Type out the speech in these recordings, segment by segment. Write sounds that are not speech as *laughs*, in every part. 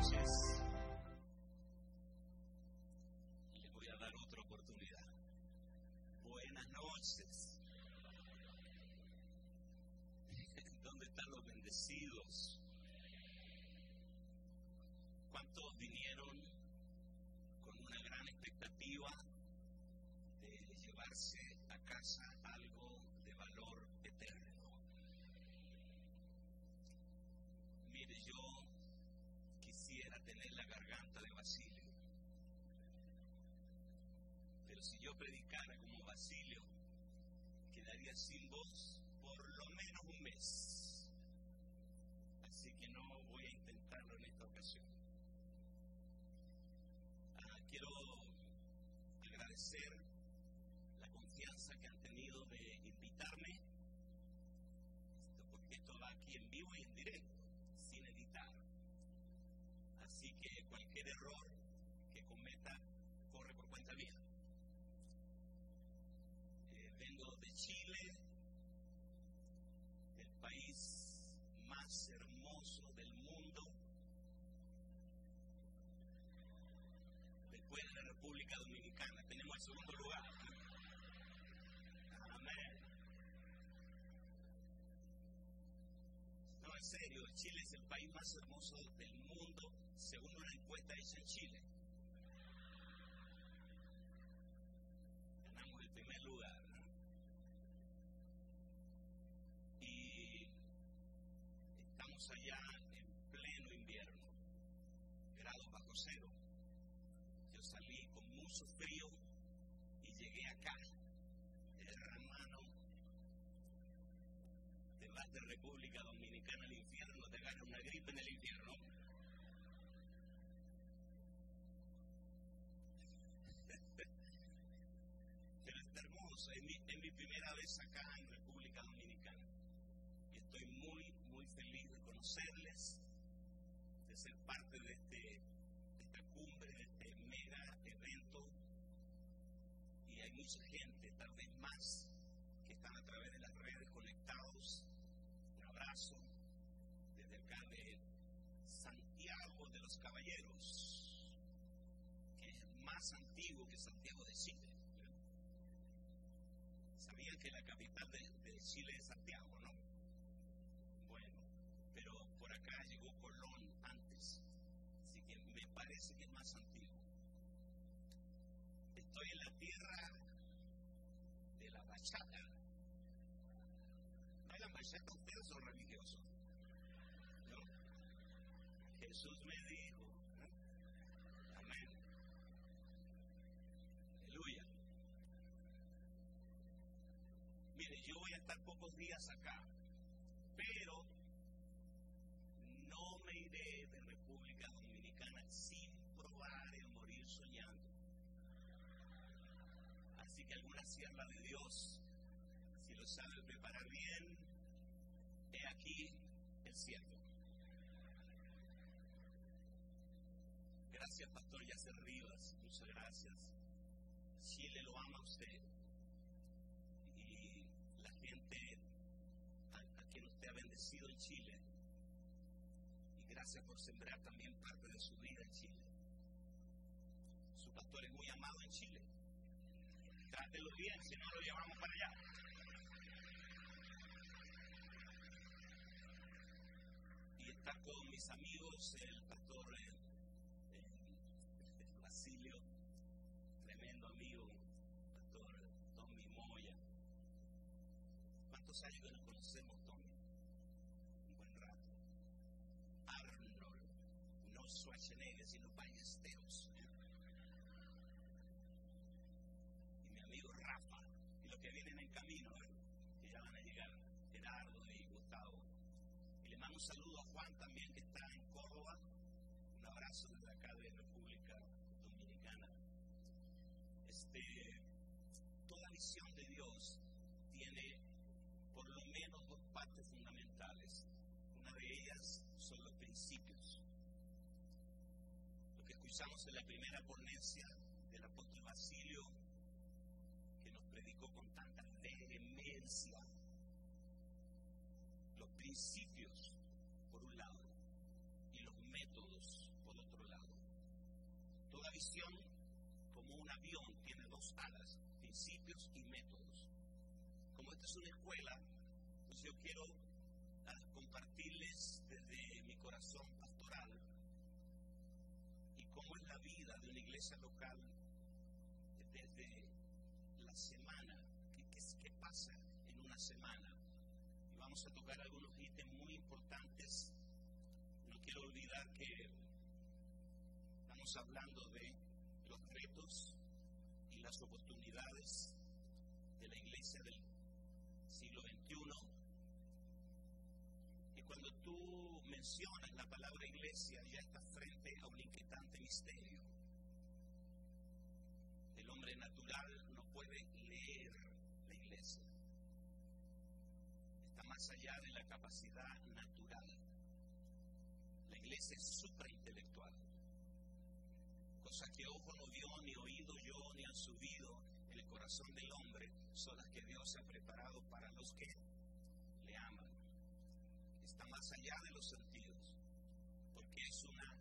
noches. Les voy a dar otra oportunidad. Buenas noches. *laughs* ¿Dónde están los bendecidos? ¿Cuántos vinieron con una gran expectativa de llevarse a casa si yo predicara como Basilio, quedaría sin voz por lo menos un mes. Así que no voy a intentarlo en esta ocasión. Ah, quiero agradecer la confianza que han tenido de invitarme, porque esto va aquí en vivo y en directo, sin editar. Así que cualquier error que cometa corre por cuenta mía. Segundo lugar. Amén. No, en serio, Chile es el país más hermoso del mundo, según una encuesta hecha en Chile. Ganamos el primer lugar. Y estamos allá en pleno invierno, grados bajo cero. Yo salí con mucho frío de República Dominicana al infierno, te gana una gripe en el infierno. *laughs* Pero está hermoso, es mi, primera vez acá en República Dominicana. Y estoy muy, muy feliz de conocerles, de ser parte de, este, de esta cumbre, de este mega evento. Y hay mucha gente, tal vez más, que están a través de las redes conectados. Los Caballeros, que es más antiguo que Santiago de Chile. Sabían que la capital de, Chile es Santiago, ¿no? Bueno, pero por acá llegó Colón antes, así que me parece que es más antiguo. Estoy en la tierra de la bachata. ¿Bailan bachata ustedes son religiosos? Jesús me dijo. Amén. Aleluya. Mire, yo voy a estar pocos días acá, pero no me iré de República Dominicana sin probar el morir soñando. Así que alguna sierva de Dios, si lo sabe preparar bien, he aquí el cielo. Pastor Yacer Rivas, muchas gracias. Chile lo ama a usted y la gente a, quien usted ha bendecido en Chile. Y gracias por sembrar también parte de su vida en Chile. Su pastor es muy amado en Chile. Trátelo bien, si no lo llevamos para allá. Y está con mis amigos, el pastor eh, ¿Cuántos años que nos conocemos, Tommy? Un buen rato. Arnold, no Schwarzenegger, sino Ballesteros. Y mi amigo Rafa, y los que vienen en camino, ¿eh? que ya van a llegar, Gerardo y Gustavo. Y le mando un saludo a Juan también, que está en Córdoba. Un abrazo desde acá de República Dominicana. Este, toda visión principios. Lo que escuchamos en la primera ponencia del apóstol Basilio, que nos predicó con tanta vehemencia, los principios por un lado y los métodos por visión como un avión tiene dos alas, principios y métodos. Como esta es una escuela, pues yo quiero iglesia local desde la semana, qué, pasa en una semana. Y vamos a tocar algunos ítems muy importantes. No quiero olvidar que estamos hablando de los retos y las oportunidades de la iglesia del siglo XXI. Y cuando tú mencionas la palabra iglesia, ya estás frente a un inquietante misterio. El hombre natural no puede leer la iglesia. Está más allá de la capacidad natural. La iglesia es supraintelectual. Cosa que ojo no vio, ni oído yo, ni han subido en el corazón del hombre, son las que Dios ha preparado para los que le aman. Está más allá de los sentidos, porque es, una,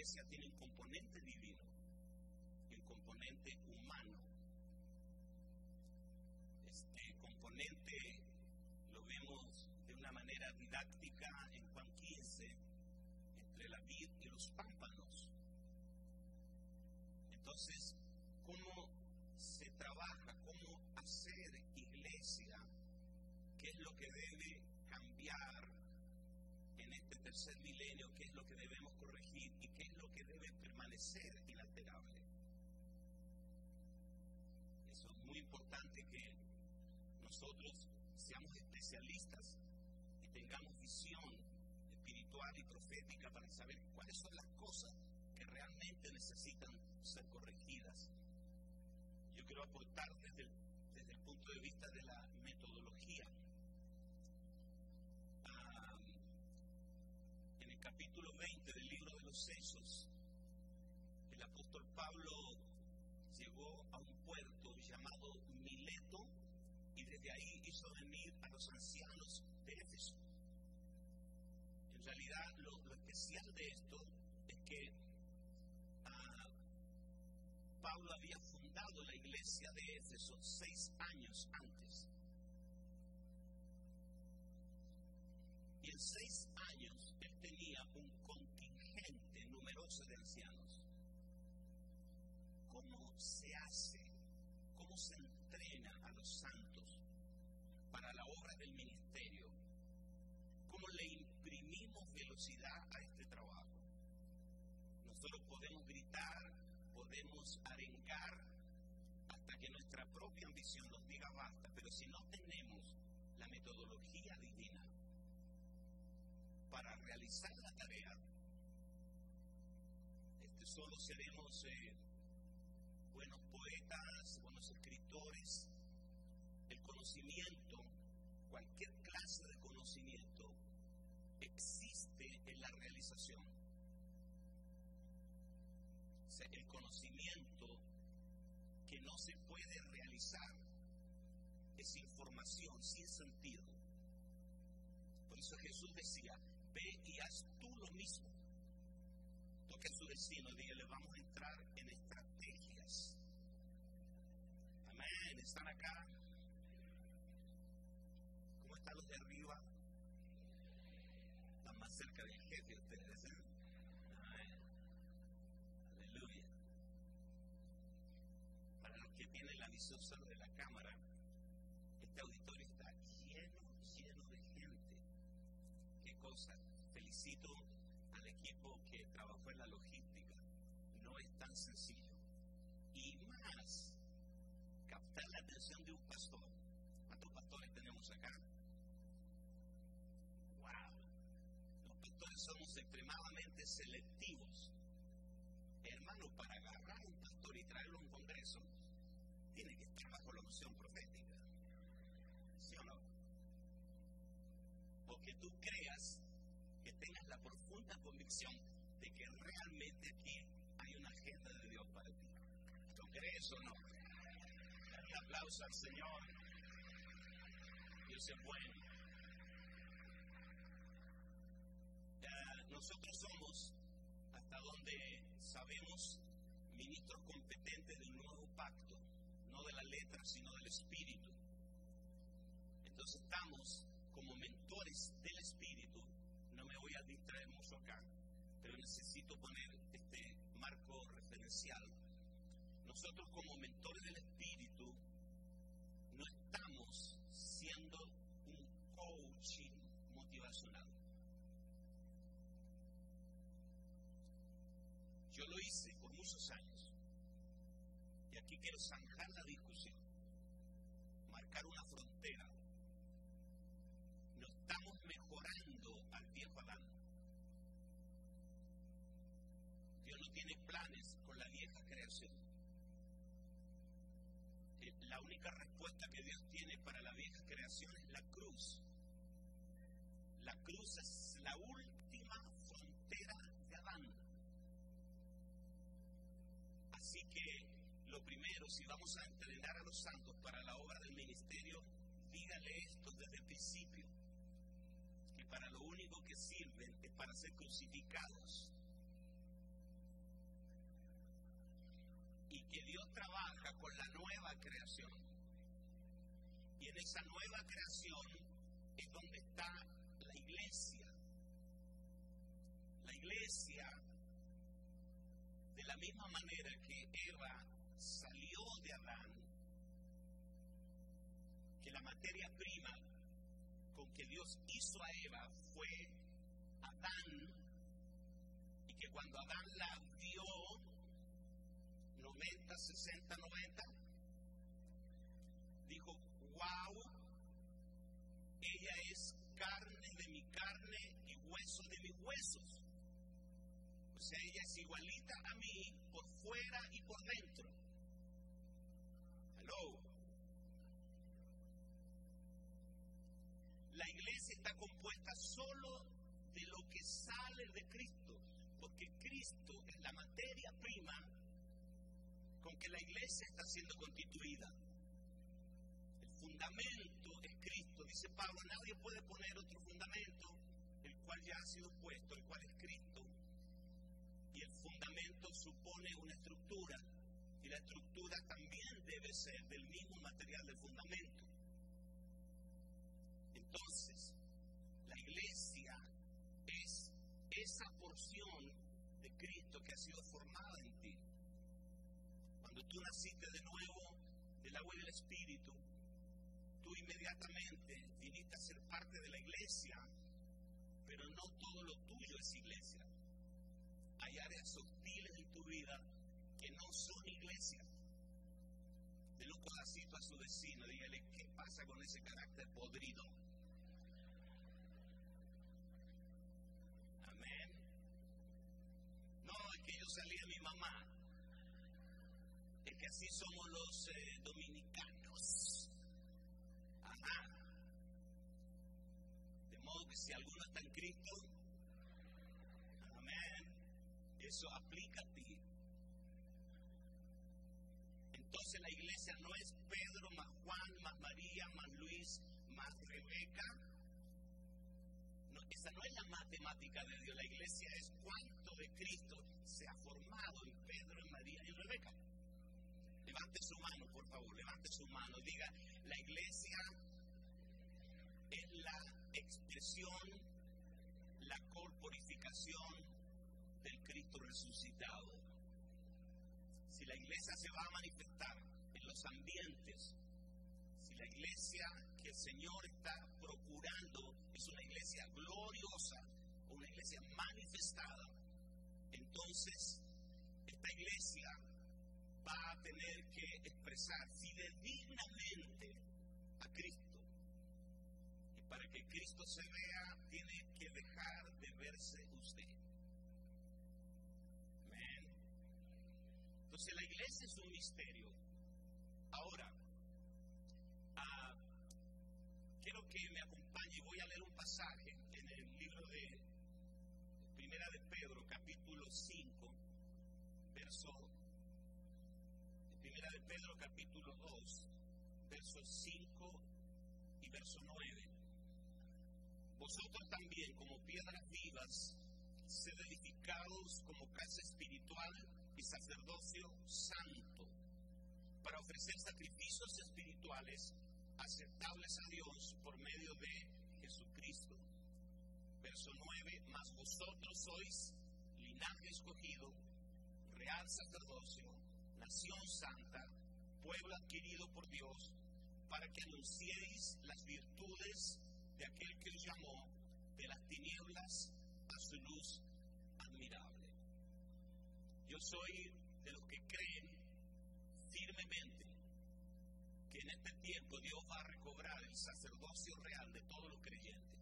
iglesia tiene un componente divino y un componente humano. Este componente lo vemos de una manera didáctica en Juan 15, entre la vid y los pámpanos. Entonces, ¿cómo se trabaja? ¿Cómo hacer iglesia? ¿Qué es lo que debe cambiar en este tercer milenio? ¿Qué es lo que debemos corregir? ¿Y qué es lo que debe permanecer inalterable? Eso es muy importante que nosotros seamos especialistas y tengamos visión espiritual y profética para saber cuáles son las cosas que realmente necesitan ser corregidas. Yo quiero aportar desde el, desde el punto de vista de la metodología. Los Hechos, el apóstol Pablo llegó a un puerto llamado Mileto y desde ahí hizo venir a los ancianos de Éfeso. En realidad, lo, especial de esto es que ah, Pablo había fundado la iglesia de Éfeso seis años antes. Y en seis años él tenía un numeroso de ancianos. ¿Cómo se hace? ¿Cómo se entrena a los santos para la obra del ministerio? ¿Cómo le imprimimos velocidad a este trabajo? Nosotros podemos gritar, podemos arengar hasta que nuestra propia ambición nos diga basta, pero si no tenemos la metodología divina para realizar la tarea, solo seremos eh, buenos poetas, buenos escritores. El conocimiento, cualquier clase de conocimiento, existe en la realización. O sea, el conocimiento que no se puede realizar es información sin sentido. Por eso Jesús decía, ve y haz tú lo mismo. Toque su vecino, dígale, vamos a entrar en estrategias. Amén, están acá. ¿Cómo están los de arriba? Están más cerca del jefe ustedes. Amén. Aleluya. Para los que tienen la visión solo de la cámara, este auditorio está lleno, lleno de gente. Qué cosa. Felicito equipo que trabajó en la logística. No es tan sencillo. Y más, captar la atención de un pastor. ¿Cuántos pastores tenemos acá? ¡Wow! Los pastores somos extremadamente selectivos. Hermano, para agarrar a un pastor y traerlo a un congreso, tiene que estar bajo la unción profética. ¿Sí o no? O que tú creas tengas la profunda convicción de que realmente aquí hay una agenda de Dios para ti. ¿Tú crees o no? Un aplauso al Señor. Dios es bueno. Nosotros somos sabemos, ministros competentes de un nuevo pacto, no de la letra, sino del espíritu. Entonces estamos como mentores del espíritu. Voy a distraer mucho acá, pero necesito poner este marco referencial. Nosotros como mentores del para la vieja creación es la cruz. La cruz es la última frontera de Adán. Así que lo primero, si vamos a entrenar a los santos para la obra del ministerio, dígale esto desde el principio, que para lo único que sirven es para ser crucificados. Y que Dios trabaja con la nueva creación. En esa nueva creación es donde está la iglesia. La iglesia de la misma manera que Eva salió de Adán, que la materia prima con que Dios hizo a Eva fue Adán, y que cuando Adán la vio, 90, 60, 90, dijo, wow, ella es carne de mi carne y hueso de mis huesos. O sea, ella es igualita a mí por fuera y por dentro. Hello. La iglesia está compuesta solo de lo que sale de Cristo, porque Cristo es la materia prima con que la iglesia está siendo constituida. Fundamento es Cristo, dice Pablo, nadie puede poner otro fundamento, el cual ya ha sido puesto, el cual es Cristo y el fundamento supone una estructura y la estructura también debe ser del mismo material del fundamento. Entonces, la iglesia es esa porción de Cristo que ha sido formada en ti. Cuando tú naciste de nuevo del agua y del Espíritu, tú inmediatamente viniste a ser parte de la iglesia, pero no todo lo tuyo es iglesia hay áreas hostiles en tu vida que no son iglesia. De un codacito a su vecino, dígale, ¿qué pasa con ese carácter podrido? Amén. No, es que yo salí de mi mamá. Es que así somos los eh, dominicanos. En Cristo, eso aplica a ti. Entonces la iglesia no es Pedro más Juan más María más Luis más Rebeca. No, esa no es la matemática de Dios. La iglesia es cuánto de Cristo se ha formado en Pedro, en María y en Rebeca. Levante su mano, por favor, levante su mano. Diga, la iglesia es la expresión, la corporificación del Cristo resucitado. Si la iglesia se va a manifestar en los ambientes, si la iglesia que el Señor está procurando es una iglesia gloriosa, una iglesia manifestada, entonces esta iglesia va a tener que expresar fidedignamente a Cristo. Y que Cristo se vea, tiene que dejar de verse usted. Entonces la iglesia es un misterio. Ahora, ah, quiero que me acompañe, voy a leer un pasaje en el libro de Primera de Pedro, capítulo 5, verso Primera de Pedro, capítulo 2, versos 5 y verso 9. Vosotros también, como piedras vivas, ser edificados como casa espiritual y sacerdocio santo, para ofrecer sacrificios espirituales aceptables a Dios por medio de Jesucristo. Verso 9, mas vosotros sois linaje escogido, real sacerdocio, nación santa, pueblo adquirido por Dios, para que anunciéis las virtudes de aquel que os llamó de las tinieblas a su luz admirable. Yo soy de los que creen firmemente que en este tiempo Dios va a recobrar el sacerdocio real de todos los creyentes.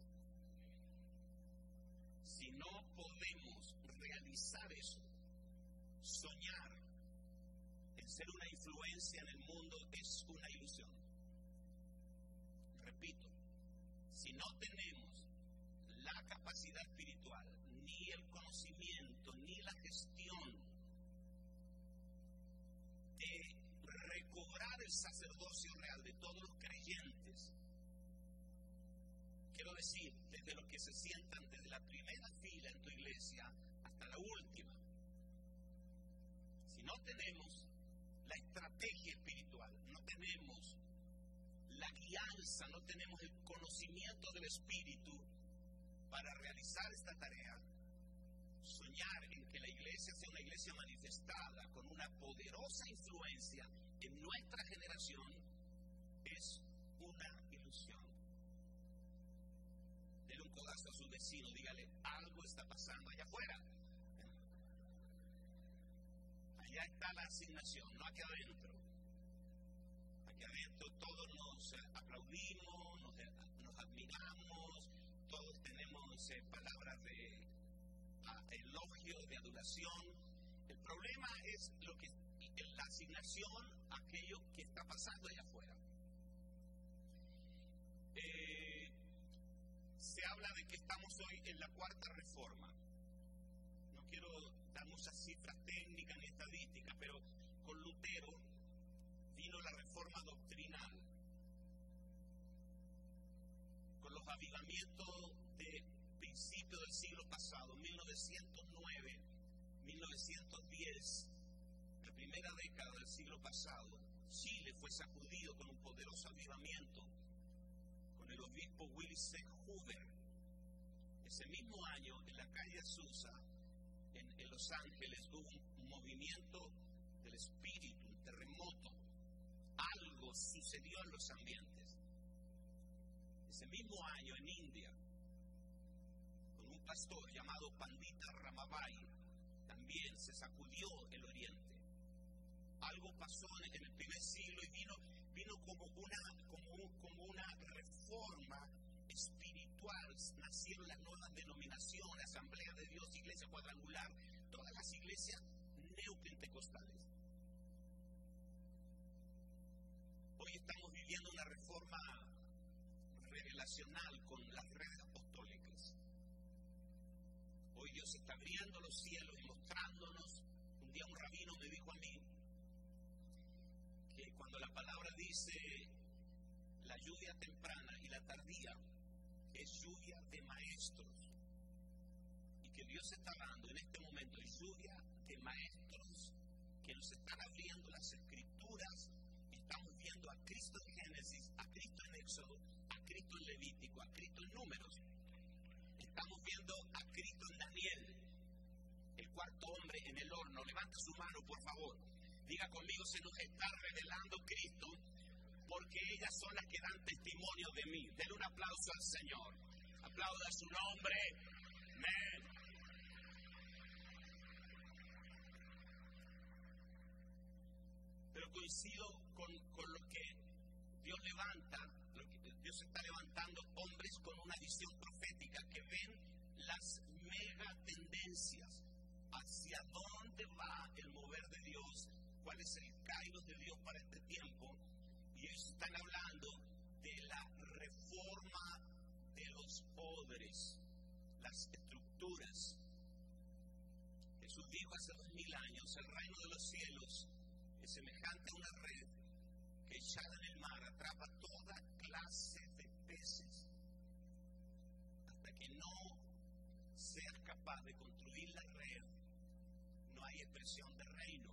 Si no podemos realizar eso, soñar en ser una influencia en el mundo es una ilusión. No tenemos la capacidad espiritual, ni el conocimiento, ni la gestión de recobrar el sacerdocio real de todos los creyentes, quiero decir, desde los que se sientan desde la primera fila en tu iglesia hasta la última, si no tenemos la estrategia espiritual, no tenemos la guianza, no tenemos el conocimiento del Espíritu para realizar esta tarea, soñar en que la iglesia sea una iglesia manifestada con una poderosa influencia en nuestra generación es una ilusión. Dele un codazo a su vecino, dígale, algo está pasando allá afuera. Allá está la asignación, no aquí adentro. Aquí adentro todos nos aplaudimos, nos, admiramos, todos tenemos eh, palabras de elogio, de adoración. El problema es lo que la asignación, aquello que está pasando allá afuera. Eh, se habla de que estamos hoy en la cuarta reforma. No quiero dar muchas cifras técnicas ni estadísticas, pero con Lutero la reforma doctrinal. Con los avivamientos de principio del siglo pasado, 1909, 1910, la primera década del siglo pasado, Chile fue sacudido con un poderoso avivamiento con el obispo Willis C. Hoover. Ese mismo año, en la calle Azusa, en, en Los Ángeles, hubo un movimiento del espíritu, un terremoto. Sucedió en los ambientes. Ese mismo año, en India, con un pastor llamado Pandita Ramabai, también se sacudió el oriente. Algo pasó en el primer siglo y vino, vino como, una, como una reforma espiritual. Nacieron las nuevas denominaciones, Asamblea de Dios, Iglesia Cuadrangular, todas las iglesias neopentecostales. Hoy estamos viviendo una reforma revelacional con las redes apostólicas. Hoy Dios está abriendo los cielos y mostrándonos. Un día un rabino me dijo a mí que cuando la palabra dice la lluvia temprana y la tardía es lluvia de maestros y que Dios está dando en este momento lluvia de maestros que nos están abriendo las escrituras. Estamos viendo a Cristo en Génesis, a Cristo en Éxodo, a Cristo en Levítico, a Cristo en Números. Estamos viendo a Cristo en Daniel, el cuarto hombre en el horno. Levanta su mano, por favor. Diga conmigo, se nos está revelando Cristo, porque ellas son las que dan testimonio de mí. Denle un aplauso al Señor. Aplauda su nombre. Amén. Coincido con, con lo que Dios levanta, Dios está levantando hombres con una visión profética que ven las mega tendencias hacia dónde va el mover de Dios, cuál es el kairos de Dios para este tiempo. Y ellos están hablando de la reforma de los poderes, las estructuras. Jesús dijo hace dos mil años, el reino de los cielos es semejante a una red que echada en el mar atrapa toda clase de peces hasta que no seas capaz de construir la red, no hay expresión de reino.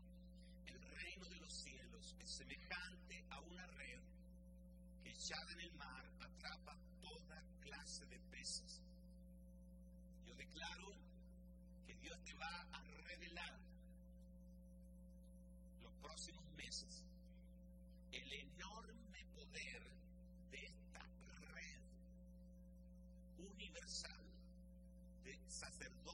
El reino de los cielos es semejante a una red que echada en el mar atrapa toda clase de peces. Yo declaro que Dios te va a revelar de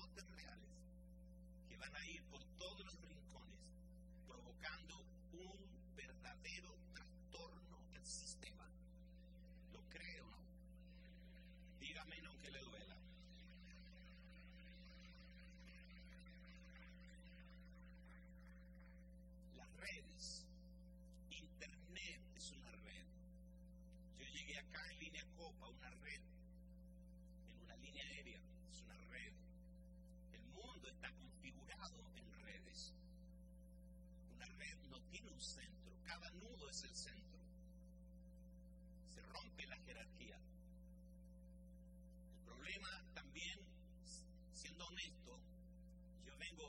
tiene un centro, cada nudo es el centro. Se rompe la jerarquía. El problema también, siendo honesto, yo vengo,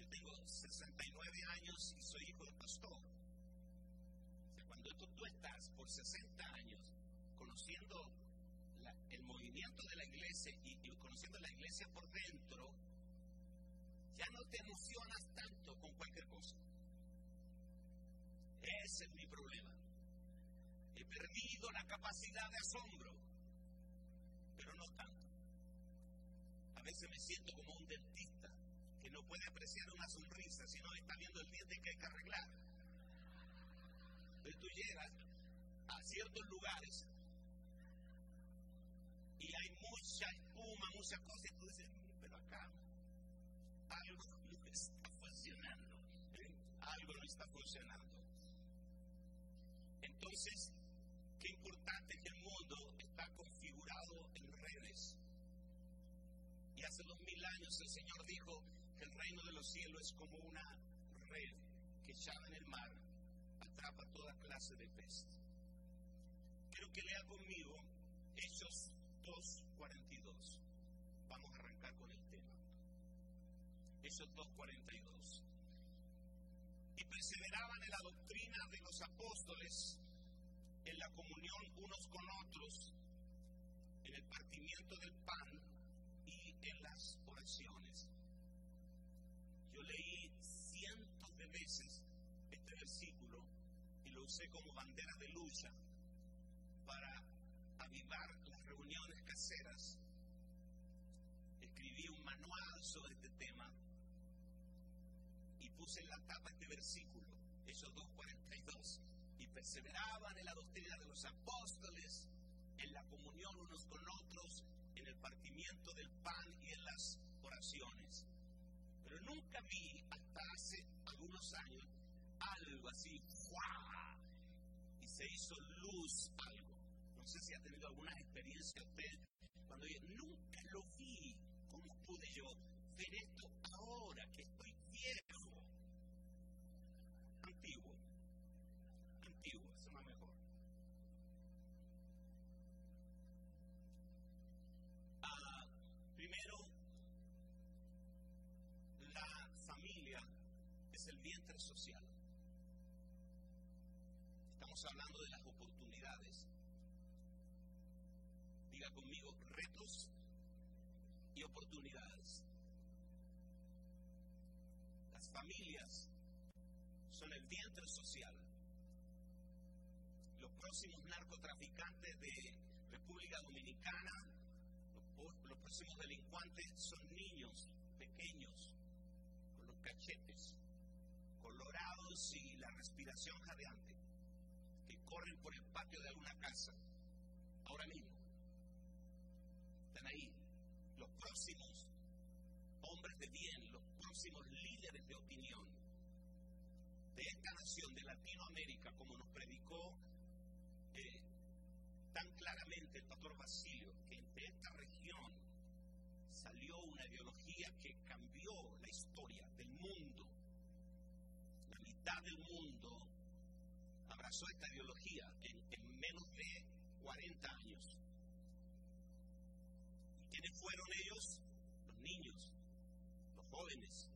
yo tengo 69 años y soy hijo de pastor. Cuando tú, estás por 60 años conociendo el movimiento de la iglesia y conociendo la iglesia por dentro, ya no te emocionas tanto con cualquier cosa. Ese es mi problema. He perdido la capacidad de asombro, pero no tanto. A veces me siento como un dentista que no puede apreciar una sonrisa, sino está viendo el diente que hay que arreglar. Entonces tú llegas a ciertos lugares y hay mucha espuma, muchas cosas, y tú dices, "Mm, pero acá algo no está funcionando. ¿eh? Algo no está funcionando. Entonces, qué importante que el mundo está configurado en redes. Y hace dos mil años el Señor dijo que el reino de los cielos es como una red que echada en el mar atrapa toda clase de peces. Quiero que lea conmigo Hechos 2.42. Vamos a arrancar con el tema. Hechos 2.42. Y perseveraban en la doctrina de los apóstoles, en la comunión unos con otros, en el partimiento del pan y en las oraciones. Yo leí cientos de veces este versículo y lo usé como bandera de lucha para avivar las reuniones caseras. Escribí un manual sobre este tema y puse en la tapa este versículo, Hechos 2.42, y perseveraban en la doctrina de los apóstoles, en la comunión unos con otros, en el partimiento del pan y en las oraciones. Pero nunca vi hasta hace algunos años algo así, ¡fua! y se hizo luz algo. No sé si ha tenido alguna experiencia usted cuando yo nunca lo vi. ¿Cómo pude yo ver esto ahora que el vientre social. Estamos hablando de las oportunidades. Diga conmigo, retos y oportunidades. Las familias son el vientre social. Los próximos narcotraficantes de República Dominicana, los, los próximos delincuentes son niños pequeños, con los cachetes colorados y la respiración jadeante, que corren por el patio de alguna casa, ahora mismo. Están ahí los próximos hombres de bien, los próximos líderes de opinión de esta nación, de Latinoamérica, como nos predicó eh, tan claramente el pastor Basilio, que de esta región salió una ideología que cambió la historia del mundo. Mitad del mundo abrazó esta ideología en, en menos de 40 años. ¿Y quiénes fueron ellos? Los niños. jóvenes.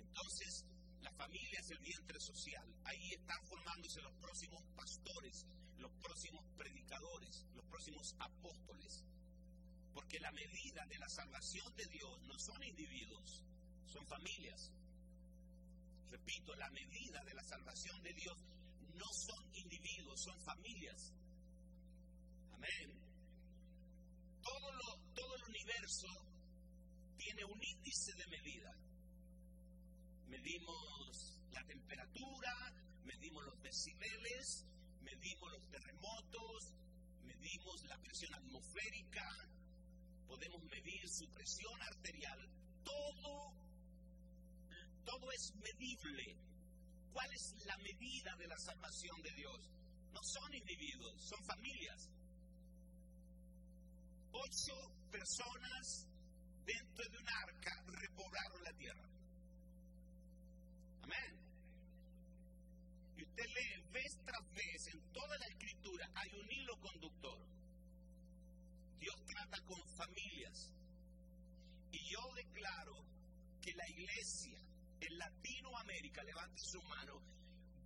Entonces, la familia es el vientre social. Ahí están formándose los próximos pastores, los próximos predicadores, los próximos apóstoles. Porque la medida de la salvación de Dios no son individuos, son familias. Repito, la medida de la salvación de Dios no son individuos, son familias. Amén. Todo, el universo tiene un índice de medida. Medimos la temperatura, medimos los decibeles, medimos los terremotos, medimos la presión atmosférica, podemos medir su presión arterial. Todo, todo es medible. ¿Cuál es la medida de la salvación de Dios? No son individuos, son familias. Ocho personas dentro de un arca repoblaron la tierra. Amén. Y usted lee vez tras vez en toda la escritura, hay un hilo conductor. Dios trata con familias. Y yo declaro que la iglesia en Latinoamérica, levante su mano,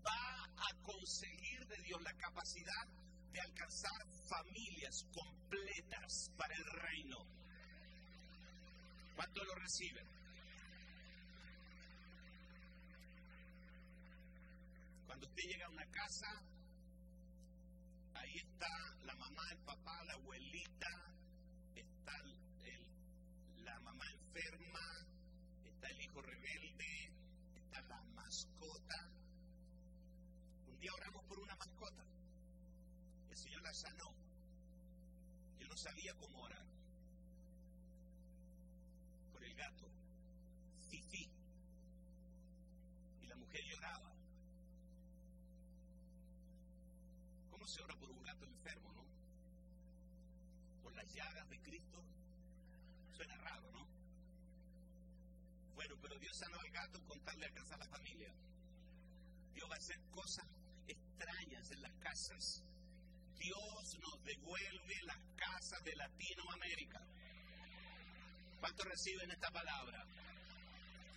va a conseguir de Dios la capacidad de alcanzar familias completas para el reino. ¿Cuánto lo reciben? Cuando usted llega a una casa, ahí está la mamá, el papá, la abuelita, está la mamá enferma, está el hijo rebelde, mascota. Un día oramos por una mascota. El Señor la sanó. Yo no sabía cómo orar. Por el gato. Fifi. Y la mujer lloraba. ¿Cómo se ora por un gato enfermo, no? Por las llagas de Cristo. Suena raro, ¿no? Bueno, pero Dios sanó al gato con tal de alcanzar a la familia. Dios va a hacer cosas extrañas en las casas. Dios nos devuelve las casas de Latinoamérica. ¿Cuántos reciben esta palabra?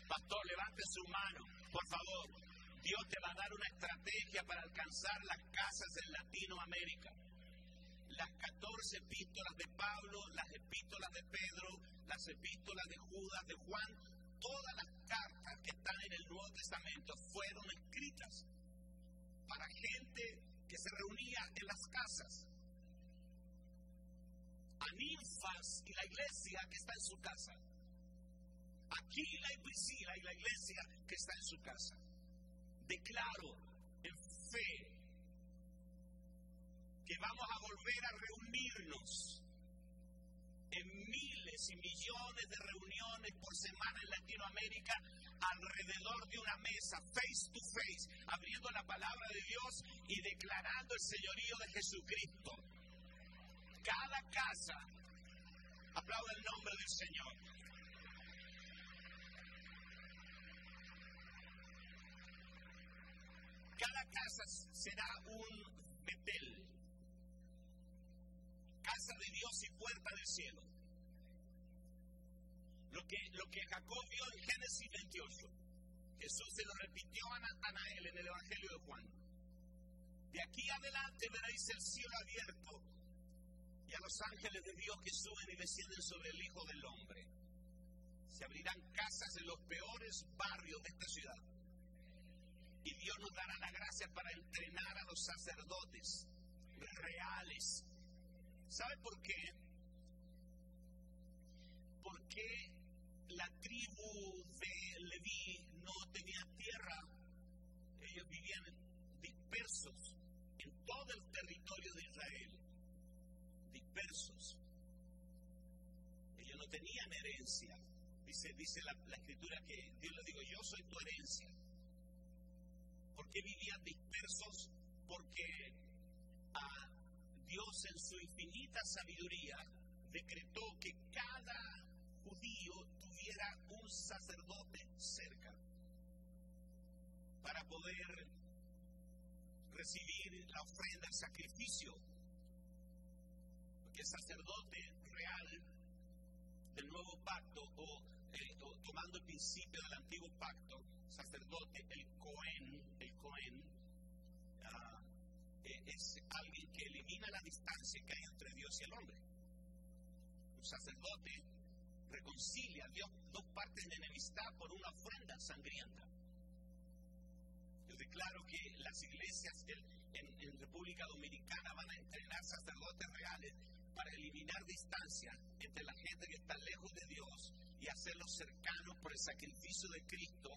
Pastor, levante su mano, por favor. Dios te va a dar una estrategia para alcanzar las casas en Latinoamérica. Las 14 epístolas de Pablo, las epístolas de Pedro, las epístolas de Judas, de Juan, todas las cartas que están en el Nuevo Testamento fueron escritas para gente que se reunía en las casas. A ninfas y la iglesia que está en su casa. Aquila y Priscila y la iglesia que está en su casa. Declaro en fe que vamos a volver a reunirnos en miles y millones de reuniones por semana en Latinoamérica alrededor de una mesa, face to face, abriendo la palabra de Dios y declarando el señorío de Jesucristo. Cada casa, aplauda el nombre del Señor. Cada casa será un Betel, casa de Dios y puerta del cielo. Lo que, lo que Jacob vio en Génesis 28, Jesús se lo repitió a Natanael en el Evangelio de Juan. De aquí adelante veréis el cielo abierto y a los ángeles de Dios que suben y descienden sobre el Hijo del Hombre. Se abrirán casas en los peores barrios de esta ciudad. Y Dios nos dará la gracia para entrenar a los sacerdotes reales. ¿Sabe por qué? Porque la tribu de Leví no tenía tierra. Ellos vivían dispersos en todo el territorio de Israel. Dispersos. Ellos no tenían herencia. Dice, dice la, escritura que Dios le dijo, yo soy tu herencia. ¿Por qué vivían dispersos? Porque a Dios en su infinita sabiduría decretó que cada judío tuviera un sacerdote cerca para poder recibir la ofrenda, el sacrificio. Porque el sacerdote real del nuevo pacto o hablando al principio del antiguo pacto, sacerdote, el Cohen, el Cohen, es alguien que elimina la distancia que hay entre Dios y el hombre. Un sacerdote reconcilia a Dios dos partes de enemistad por una ofrenda sangrienta. Yo declaro que las iglesias en, en República Dominicana van a entrenar sacerdotes reales para eliminar distancia entre la gente que está lejos de Dios y hacerlos cercanos por el sacrificio de Cristo,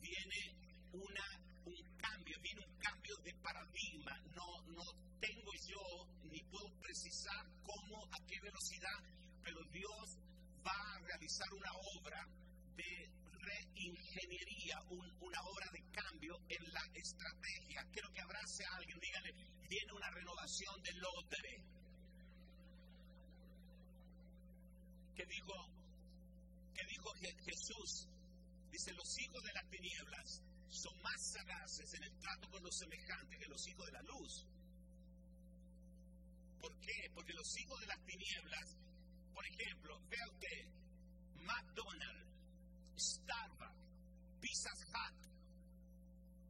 viene una, un cambio, viene un cambio de paradigma. No, no tengo yo ni puedo precisar cómo, a qué velocidad, pero Dios va a realizar una obra de reingeniería, una obra de cambio en la estrategia. Quiero que abrace a alguien, dígale, viene una renovación del lote. que dijo, dijo Jesús, dice, los hijos de las tinieblas son más sagaces en el trato con los semejantes que los hijos de la luz. ¿Por qué? Porque los hijos de las tinieblas, por ejemplo, vea usted, McDonald's, Starbucks, Pizza Hut,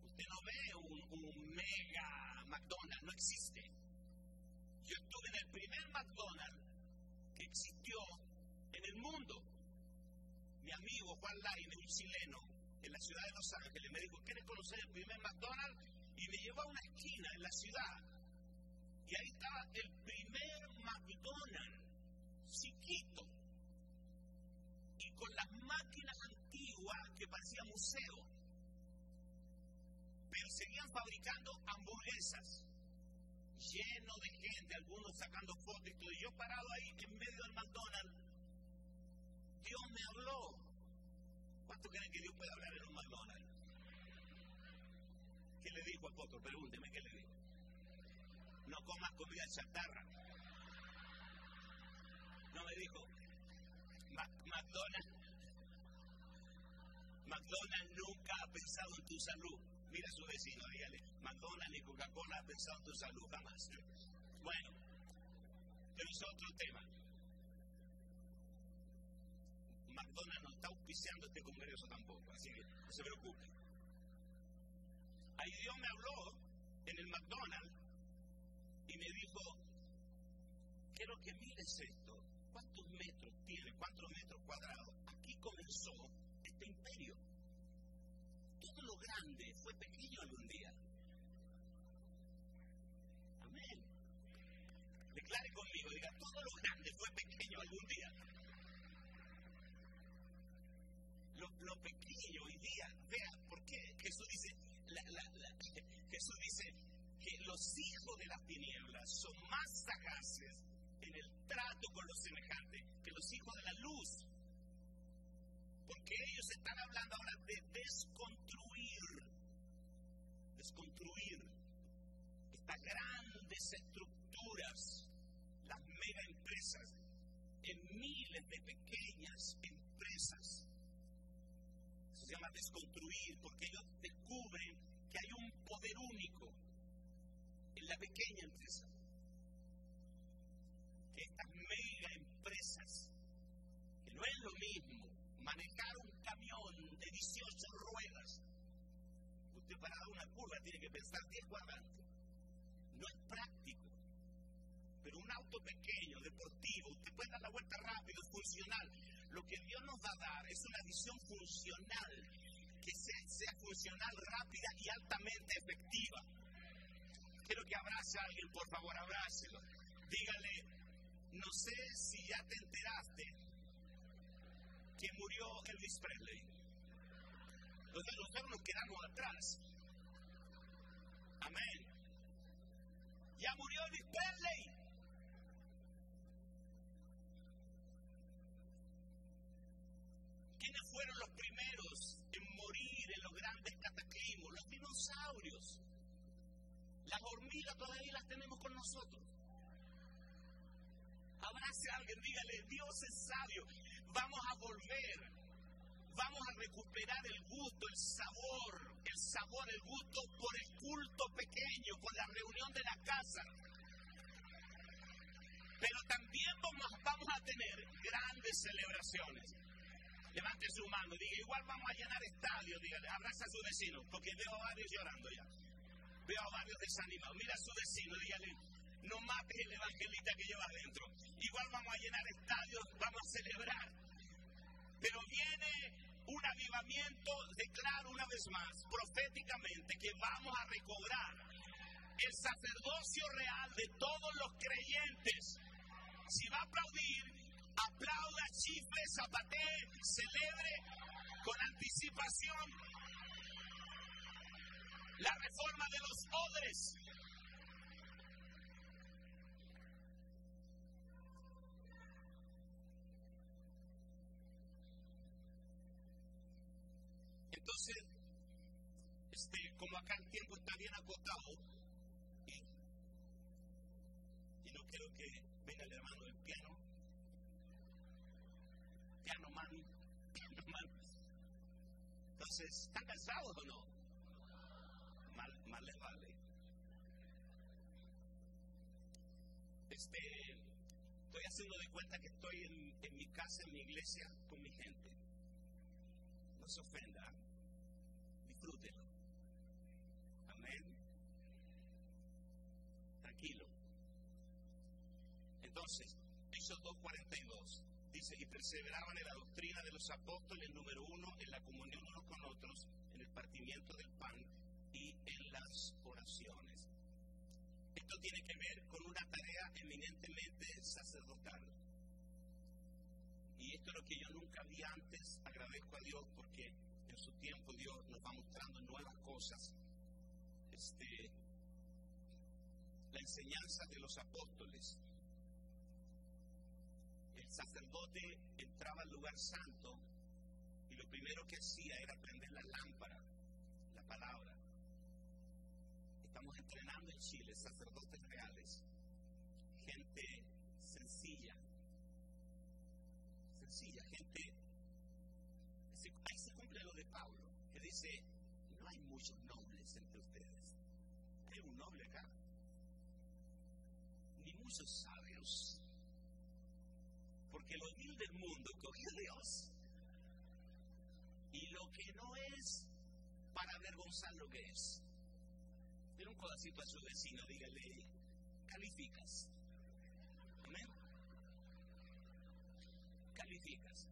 usted no ve un, mega McDonald's, no existe. Yo estuve en el primer McDonald's que existió en el mundo. Mi amigo Juan Laine, un chileno, en la ciudad de Los Ángeles, me dijo, ¿quieres conocer el primer McDonald's? Y me llevó a una esquina en la ciudad. Y ahí estaba el primer McDonald's, chiquito, y con las máquinas antiguas que parecía museo. Pero seguían fabricando hamburguesas, lleno de gente, algunos sacando fotos y todo. Y yo parado ahí en medio del McDonald's, Dios me habló. ¿Cuánto creen que Dios puede hablar en un McDonald's? ¿Qué le dijo apóstol? Pregúnteme qué le dijo. No comas comida chatarra. No me dijo, McDonald's, McDonald's nunca ha pensado en tu salud. Mira a su vecino, dígale, McDonald's y Coca-Cola ha pensado en tu salud jamás. Bueno, pero es otro tema. McDonald's no está auspiciando este congreso tampoco, así que no se preocupe. Ahí Dios me habló en el McDonald's y me dijo, quiero que mires esto, ¿cuántos metros tiene? ¿Cuántos metros cuadrados? Aquí comenzó este imperio. Todo lo grande fue pequeño algún día. Amén. Declare conmigo, diga, todo lo grande fue pequeño algún día. Lo, pequeño hoy día. Vea, ¿por qué Jesús dice, Jesús dice que los hijos de las tinieblas son más sagaces en el trato con los semejantes que los hijos de la luz. Porque ellos están hablando ahora de desconstruir, desconstruir estas grandes estructuras, las mega empresas, en miles de pequeñas empresas se llama desconstruir, porque ellos descubren que hay un poder único en la pequeña empresa. Que estas mega empresas, que no es lo mismo manejar un camión de 18 ruedas, usted para dar una curva tiene que pensar 10 cuadrantes. No es práctico. Pero un auto pequeño, deportivo, usted puede dar la vuelta rápido, es funcional lo que Dios nos va a dar es una visión funcional, que sea, funcional, rápida y altamente efectiva. Quiero que abrace a alguien, por favor, abrácelo. Dígale, no sé si ya te enteraste que murió Elvis Presley. Entonces nosotros nos quedamos atrás. Amén. Ya murió Elvis Presley. Todavía las tenemos con nosotros. Abrace a alguien, dígale, Dios es sabio. Vamos a volver. Vamos a recuperar el gusto, el sabor, el sabor, el gusto por el culto pequeño, por la reunión de la casa. Pero también vamos, a tener grandes celebraciones Levante su mano, diga, igual vamos a llenar estadios, dígale, abraza a su vecino, porque veo a varios llorando ya. Veo a varios desanimados. Mira a su vecino, dígale, no mates el evangelista que lleva adentro. Igual vamos a llenar estadios, vamos a celebrar. Pero viene un avivamiento, declaro una vez más, proféticamente, que vamos a recobrar el sacerdocio real de todos los creyentes. Si va a aplaudir, aplauda, chifle, zapatee, celebre con anticipación la reforma de los odres. Entonces, este, como acá el tiempo está bien acotado, y, y no quiero que venga el hermano del piano, piano man, piano man. Entonces, ¿están cansados o no? Mal les vale. Este, estoy haciendo de cuenta que estoy en, en mi casa, en mi iglesia, con mi gente. No se ofenda, disfrútelo. Amén. Tranquilo. Entonces, Hechos 2.42 dice, y perseveraban en la doctrina de los apóstoles, número uno, en la comunión unos con otros, en el partimiento del pan y en las oraciones. Esto tiene que ver con una tarea eminentemente sacerdotal. Y esto es lo que yo nunca vi antes. Agradezco a Dios porque en su tiempo Dios nos va mostrando nuevas cosas. Este, la enseñanza de los apóstoles. El sacerdote entraba al lugar santo y lo primero que hacía era prender la lámpara, la palabra. Estamos entrenando en Chile sacerdotes reales, gente sencilla, sencilla, gente ahí se cumple lo de Pablo, que dice, no hay muchos nobles entre ustedes. Hay un noble acá. Ni muchos sabios. Porque lo vil del mundo cogió Dios. Y lo que no es para avergonzar lo que es. Pero un codacito a su vecino, dígale, calificas. Amén. Calificas.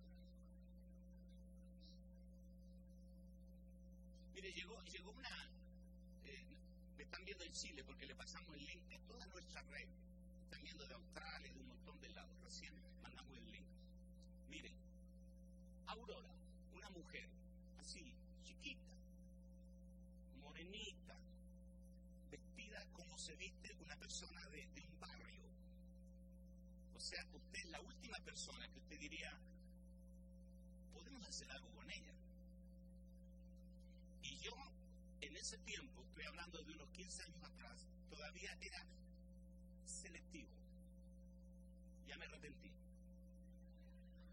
Mire, llegó, llegó una. Eh, me están viendo en Chile porque le pasamos el link a toda nuestra red. Están viendo de Australia, de un montón de lados. Recién mandamos el link. Miren, Aurora, una mujer así, chiquita, se viste una persona de, de un barrio. O sea, usted es la última persona que usted diría, podemos hacer algo con ella. Y yo, en ese tiempo, estoy hablando de unos 15 años atrás, todavía era selectivo. Ya me arrepentí.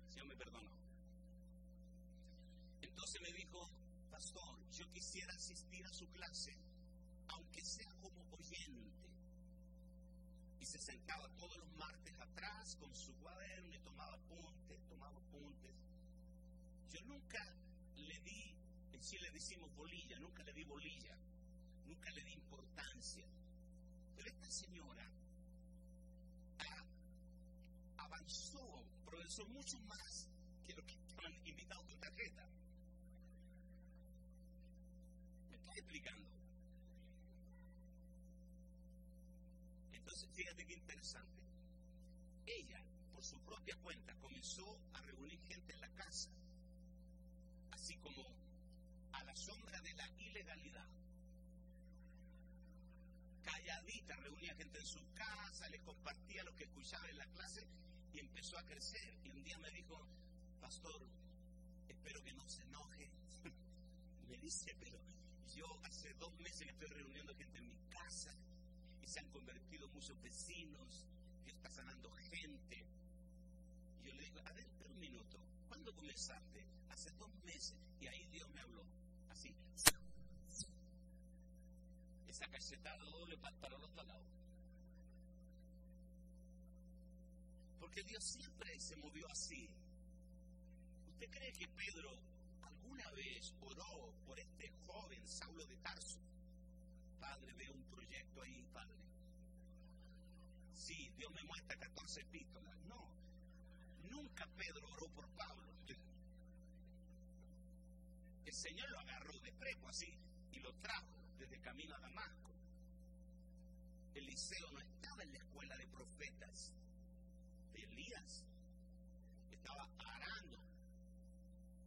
Señor me perdonó. Entonces me dijo, pastor, yo quisiera asistir a su clase, Y se sentaba todos los martes atrás con su cuaderno y tomaba apuntes, tomaba apuntes. Yo nunca le di en Chile decimos bolilla, nunca le di bolilla, nunca le di importancia. Pero esta señora avanzó, progresó mucho más que los que estaban invitados con tarjeta. ¿Me estoy explicando? Entonces, fíjate qué interesante. Ella, por su propia cuenta, comenzó a reunir gente en la casa, así como a la sombra de la ilegalidad. Calladita reunía gente en su casa, les compartía lo que escuchaba en la clase y empezó a crecer. Y un día me dijo, pastor, espero que no se enoje. *laughs* me dice, pero yo hace dos meses que estoy reuniendo gente en mi casa y se han convertido muchos vecinos, Dios está sanando gente. Y yo le digo, a ver, un minuto, ¿cuándo comenzaste? Hace dos meses y ahí Dios me habló así. Esa cachetada doble para el otro lado. Porque Dios siempre se movió así. ¿Usted cree que Pedro alguna vez oró por este joven Saulo de Tarso? Padre, veo un proyecto ahí, Padre. Sí, Dios me muestra 14 epístolas. No, nunca Pedro oró por Pablo. El Señor lo agarró de prepo así y lo trajo desde camino a Damasco. Eliseo no estaba en la escuela de profetas de Elías, estaba arando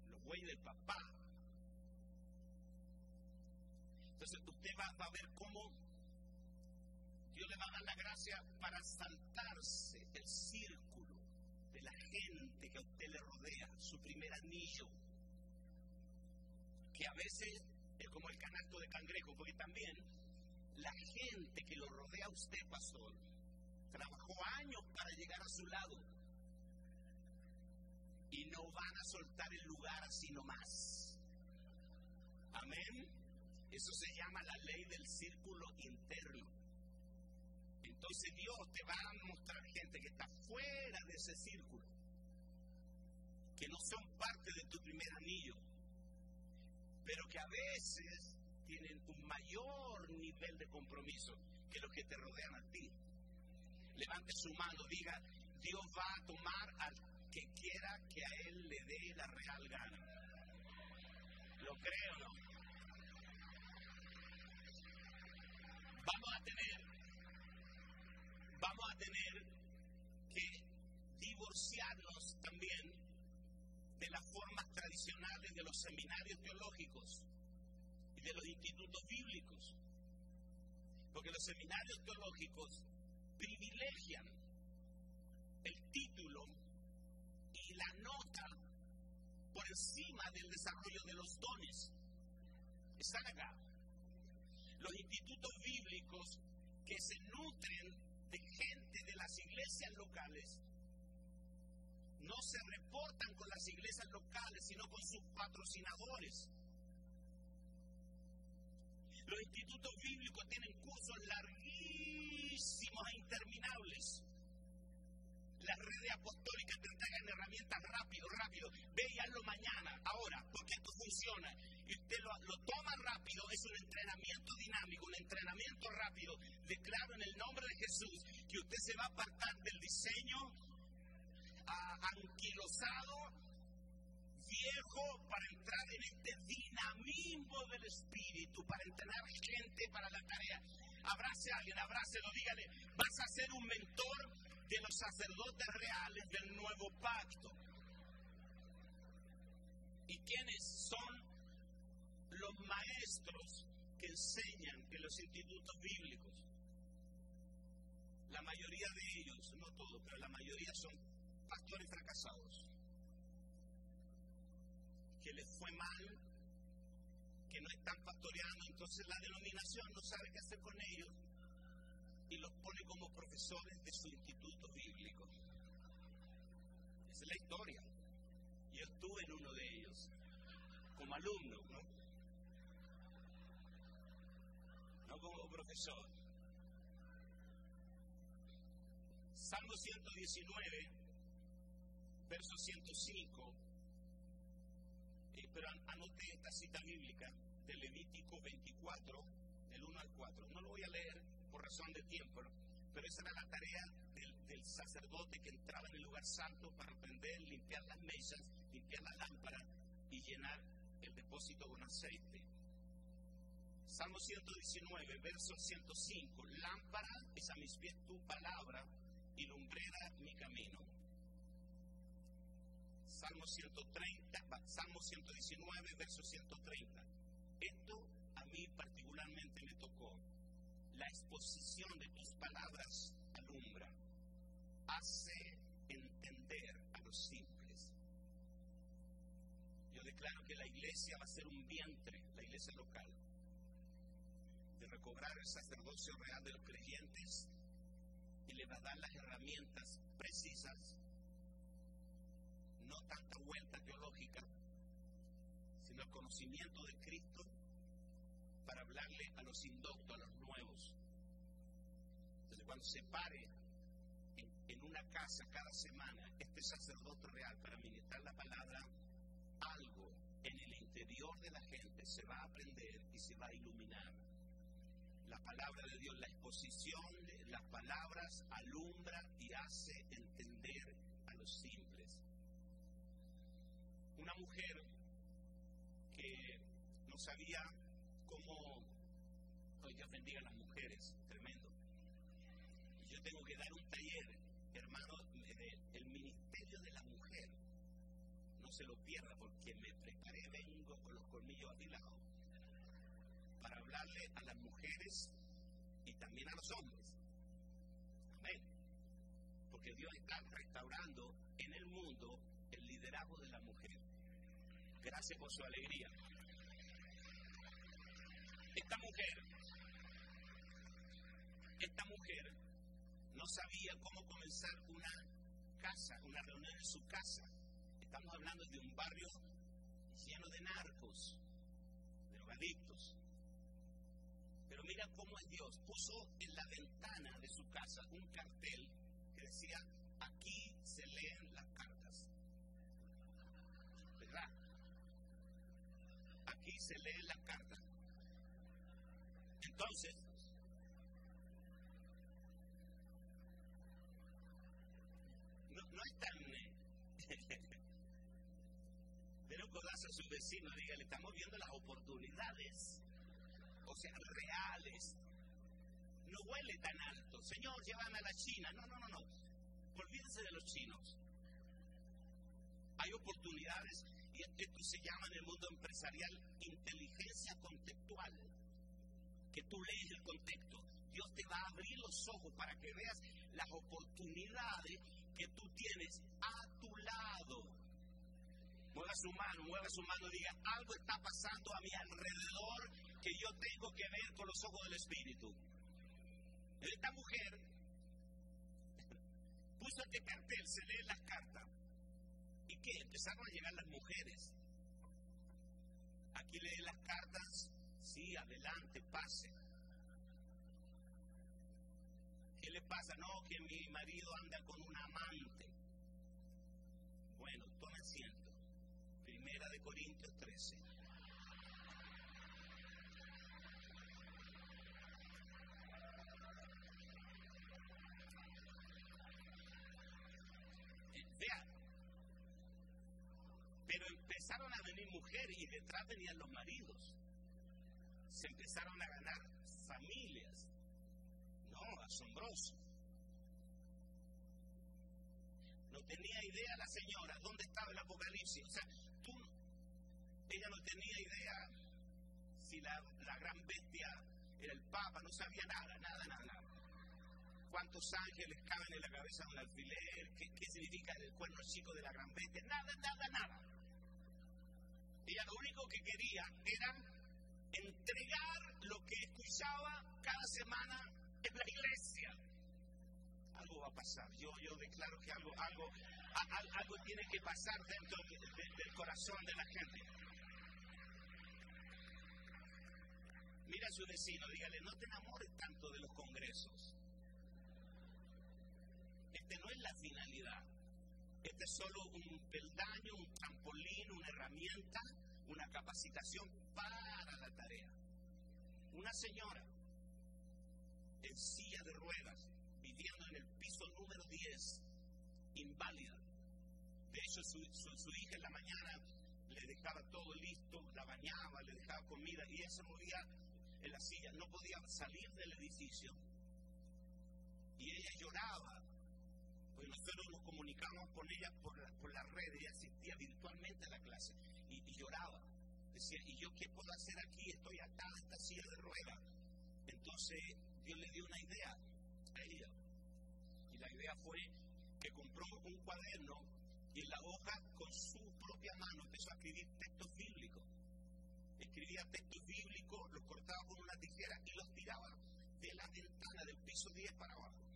los bueyes del papá. Entonces usted va, a ver cómo Dios le va a dar la gracia para saltarse el círculo de la gente que a usted le rodea, su primer anillo, que a veces es como el canasto de cangrejo, porque también la gente que lo rodea a usted, pastor, trabajó años para llegar a su lado y no van a soltar el lugar así nomás. Amén. Eso se llama la ley del círculo interno. Entonces Dios te va a mostrar gente que está fuera de ese círculo, que no son parte de tu primer anillo, pero que a veces tienen un mayor nivel de compromiso que los que te rodean a ti. Levante su mano, diga, Dios va a tomar al que quiera que a él le dé la real gana. ¿Lo creo no? Vamos a tener, vamos a tener que divorciarnos también de las formas tradicionales de los seminarios teológicos de los institutos bíblicos. Porque los seminarios teológicos privilegian el título y la nota por encima del desarrollo de los dones. Están acá. Los institutos bíblicos que se nutren de gente de las iglesias locales no se reportan con las iglesias locales, sino con sus patrocinadores. Los institutos bíblicos tienen cursos larguísimos e interminables. Las redes apostólicas te entregan herramientas rápido, rápido. Ve y hazlo mañana, ahora, porque esto funciona. Y usted lo, toma rápido, es un entrenamiento dinámico, un entrenamiento rápido. Declaro en el nombre de Jesús que usted se va a apartar del diseño anquilosado viejo para entrar en este dinamismo del espíritu, para entrenar gente para la tarea. Abrace a alguien, abrácelo, dígale, vas a ser un mentor de los sacerdotes reales del nuevo pacto. ¿Y quiénes son los maestros que enseñan en los institutos bíblicos? La mayoría de ellos, no todos, pero la mayoría son pastores fracasados que les fue mal, que no están pastoreando, entonces la denominación no sabe qué hacer con ellos y los pone como profesores de su instituto bíblico. Esa es la historia. Yo estuve en uno de ellos, como alumno, ¿no? No como profesor. Salmo 119, verso 105 pero anote esta cita bíblica de Levítico 24, del 1 al 4. No lo voy a leer por razón de tiempo, pero esa era la tarea del, sacerdote que entraba en el lugar santo para prender, limpiar las mesas, limpiar la lámpara y llenar el depósito con aceite. Salmo 119, verso 105. Lámpara es a mis pies tu palabra y lumbrera mi camino. Salmo 130, Salmo 119, verso 130. Esto a mí particularmente. La exposición de tus palabras alumbra, hace entender a los simples. Yo declaro que la iglesia va a ser un vientre, la iglesia local, de recobrar el sacerdocio real de los creyentes y le va a dar las herramientas precisas no tanta vuelta teológica, sino el conocimiento de Cristo para hablarle a los indoctos, a los nuevos. Entonces, cuando se pare en, una casa cada semana este sacerdote real para ministrar la palabra, interior de la gente se va a aprender y se va a iluminar. La palabra de Dios, la exposición de las palabras alumbra y hace entender a los simples. Una mujer que no sabía cómo, hoy Dios bendiga a las mujeres, tremendo. Yo tengo que dar un taller, hermano, el ministerio de la mujer. No se lo pierda porque me preparé, vengo con los colmillos afilados para hablarle a las mujeres y también a los hombres. Amén. Porque Dios está restaurando en el mundo el liderazgo de la mujer. Gracias por su alegría. Esta mujer, esta mujer no sabía cómo comenzar una casa, una reunión en su casa. Estamos hablando de un barrio lleno de narcos, de drogadictos. Pero mira cómo es Dios. Puso en la ventana de su casa un cartel que decía, aquí se leen las cartas. ¿Verdad? Aquí se leen las cartas. Entonces, no, no es tan... *laughs* Pero codazo a su vecino, dígale, estamos viendo las oportunidades, o sea, reales. No huele tan alto. Señor, llevan a la China. No, no, no, no. Olvídense de los chinos. Hay oportunidades y esto se llama en el mundo empresarial inteligencia contextual que tú lees el contexto, Dios te va a abrir los ojos para que veas las oportunidades que tú tienes a tu lado. Mueva su mano, mueva su mano y diga, algo está pasando a mi alrededor que yo tengo que ver con los ojos del Espíritu. Esta mujer puso este cartel, se lee las cartas. ¿Y qué? Empezaron a llegar las mujeres. Aquí lee las cartas Sí, adelante, pase. ¿Qué le pasa? No, que mi marido anda con un amante. Bueno, tome asiento. Primera de Corintios 13. Eh, vea, pero empezaron a venir mujeres y detrás venían los maridos se empezaron a ganar familias. No, asombroso. No tenía idea la señora dónde estaba el apocalipsis. O sea, tú, ella no tenía idea si la, gran bestia era el Papa, no sabía nada, nada, nada, nada. ¿Cuántos ángeles caben en la cabeza de un alfiler? ¿Qué, qué significa el cuerno chico de la gran bestia? Nada, nada, nada. Ella lo único que quería era entregar lo que escuchaba cada semana en la iglesia. Algo va a pasar. Yo, declaro que algo, algo, algo tiene que pasar dentro del corazón de la gente. Mira a su vecino, dígale, no te enamores tanto de los congresos. Este no es la finalidad. Este es solo un peldaño, un trampolín, una herramienta una capacitación para la tarea. Una señora en silla de ruedas, viviendo en el piso número 10, inválida. De hecho, su, hija en la mañana le dejaba todo listo, la bañaba, le dejaba comida y ella se movía en la silla, no podía salir del edificio. Y ella lloraba, pues nosotros nos comunicamos con ella por la, por la red, ella asistía virtualmente a la clase y, lloraba. Decía, ¿y yo qué puedo hacer aquí? Estoy acá en esta silla de ruedas. Entonces Dios le dio una idea a ella. Y la idea fue que compró un cuaderno y en la hoja con su propia mano empezó a escribir textos bíblicos. Escribía textos bíblicos, los cortaba con una tijera y los tiraba de la ventana del piso 10 para abajo.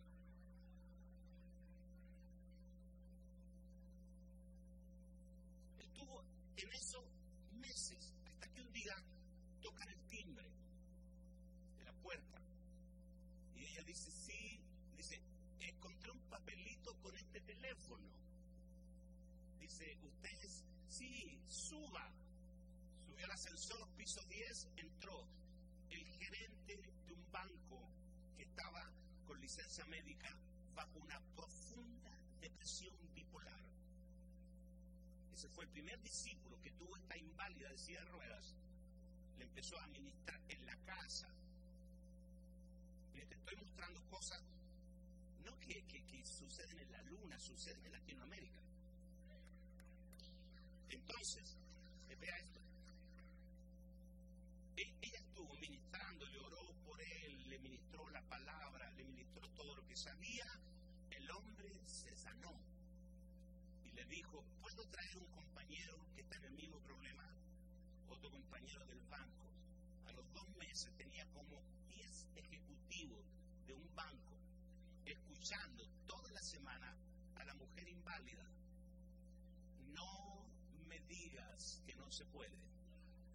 Teléfono. Dice, ustedes, sí, suba. Su Subió al ascensor, piso 10, entró el gerente de un banco que estaba con licencia médica bajo una profunda depresión bipolar. Ese fue el primer discípulo que tuvo esta inválida de silla de ruedas. Le empezó a administrar en la casa. Y te estoy mostrando cosas, no que, que suceden en la luna, suceden en Latinoamérica. Entonces, vea esto. E, ella estuvo ministrando, le oró por él, le ministró la palabra, le ministró todo lo que sabía. El hombre se sanó y le dijo, ¿puedo traer un compañero que está en el mismo problema? Otro compañero del banco. A los dos meses tenía como 10 ejecutivos de un banco toda la semana a la mujer inválida. No me digas que no se puede.